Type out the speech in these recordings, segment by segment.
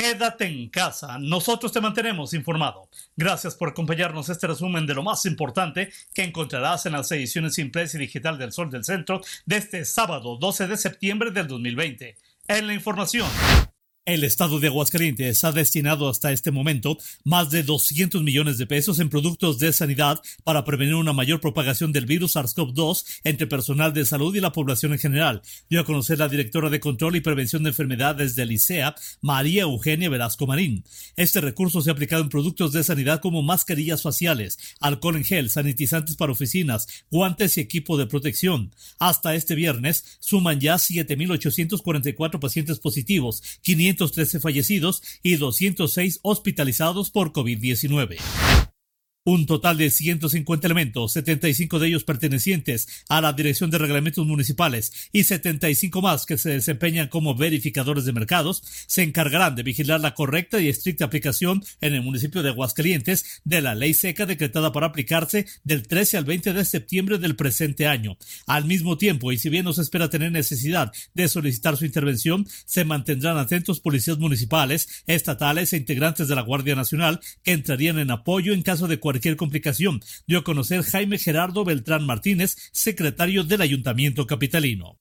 Quédate en casa, nosotros te mantenemos informado. Gracias por acompañarnos este resumen de lo más importante que encontrarás en las ediciones impresa y digital del Sol del Centro de este sábado 12 de septiembre del 2020. En la información. El estado de Aguascalientes ha destinado hasta este momento más de 200 millones de pesos en productos de sanidad para prevenir una mayor propagación del virus SARS-CoV-2 entre personal de salud y la población en general, dio a conocer la directora de Control y Prevención de Enfermedades del ICEA, María Eugenia Velasco Marín. Este recurso se ha aplicado en productos de sanidad como mascarillas faciales, alcohol en gel, sanitizantes para oficinas, guantes y equipo de protección. Hasta este viernes suman ya 7.844 pacientes positivos, 500 513 fallecidos y 206 hospitalizados por COVID-19. Un total de 150 elementos, 75 de ellos pertenecientes a la Dirección de Reglamentos Municipales y 75 más que se desempeñan como verificadores de mercados, se encargarán de vigilar la correcta y estricta aplicación en el municipio de Aguascalientes de la ley seca decretada para aplicarse del 13 al 20 de septiembre del presente año. Al mismo tiempo, y si bien no se espera tener necesidad de solicitar su intervención, se mantendrán atentos policías municipales, estatales e integrantes de la Guardia Nacional que entrarían en apoyo en caso de cualquier complicación, dio a conocer Jaime Gerardo Beltrán Martínez, secretario del Ayuntamiento Capitalino.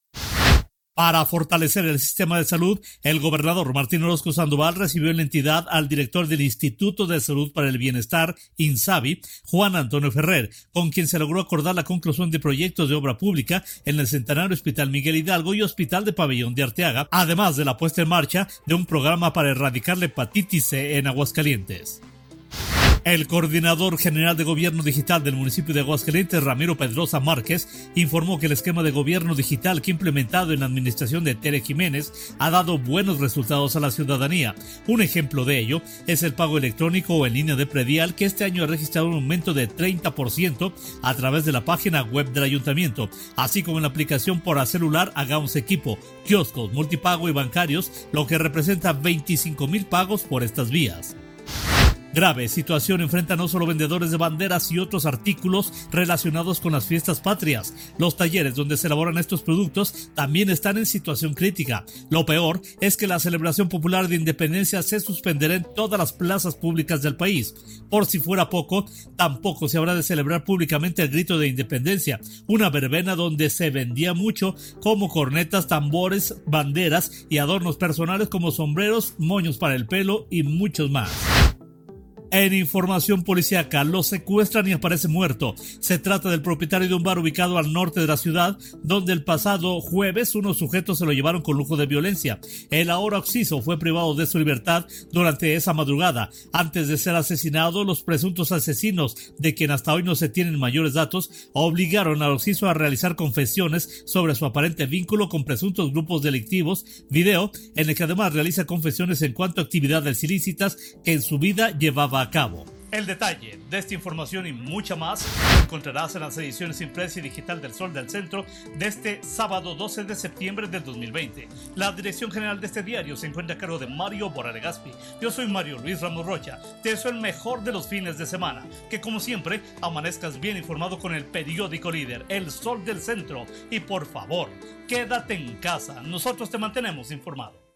Para fortalecer el sistema de salud, el gobernador Martín Orozco Sandoval recibió en la entidad al director del Instituto de Salud para el Bienestar, INSABI, Juan Antonio Ferrer, con quien se logró acordar la conclusión de proyectos de obra pública en el Centenario Hospital Miguel Hidalgo y Hospital de Pabellón de Arteaga, además de la puesta en marcha de un programa para erradicar la hepatitis C en Aguascalientes. El coordinador general de gobierno digital del municipio de Aguascalientes, Ramiro Pedrosa Márquez, informó que el esquema de gobierno digital que ha implementado en la administración de Tere Jiménez ha dado buenos resultados a la ciudadanía. Un ejemplo de ello es el pago electrónico o en línea de predial que este año ha registrado un aumento de 30% a través de la página web del ayuntamiento, así como en la aplicación por celular Hagamos Equipo, kioscos, multipago y bancarios, lo que representa 25 mil pagos por estas vías. Grave situación enfrenta no solo vendedores de banderas y otros artículos relacionados con las fiestas patrias. Los talleres donde se elaboran estos productos también están en situación crítica. Lo peor es que la celebración popular de independencia se suspenderá en todas las plazas públicas del país. Por si fuera poco, tampoco se habrá de celebrar públicamente el grito de independencia, una verbena donde se vendía mucho como cornetas, tambores, banderas y adornos personales como sombreros, moños para el pelo y muchos más. En información policíaca, lo secuestran y aparece muerto. Se trata del propietario de un bar ubicado al norte de la ciudad, donde el pasado jueves unos sujetos se lo llevaron con lujo de violencia. El ahora occiso fue privado de su libertad durante esa madrugada. Antes de ser asesinado, los presuntos asesinos, de quien hasta hoy no se tienen mayores datos, obligaron al occiso a realizar confesiones sobre su aparente vínculo con presuntos grupos delictivos, video en el que además realiza confesiones en cuanto a actividades ilícitas que en su vida llevaba a cabo. El detalle de esta información y mucha más encontrarás en las ediciones impresa y digital del Sol del Centro de este sábado 12 de septiembre del 2020. La dirección general de este diario se encuentra a cargo de Mario Boralegaspi. Yo soy Mario Luis Ramos Rocha. Te deseo el mejor de los fines de semana. Que como siempre amanezcas bien informado con el periódico líder, El Sol del Centro. Y por favor, quédate en casa. Nosotros te mantenemos informado.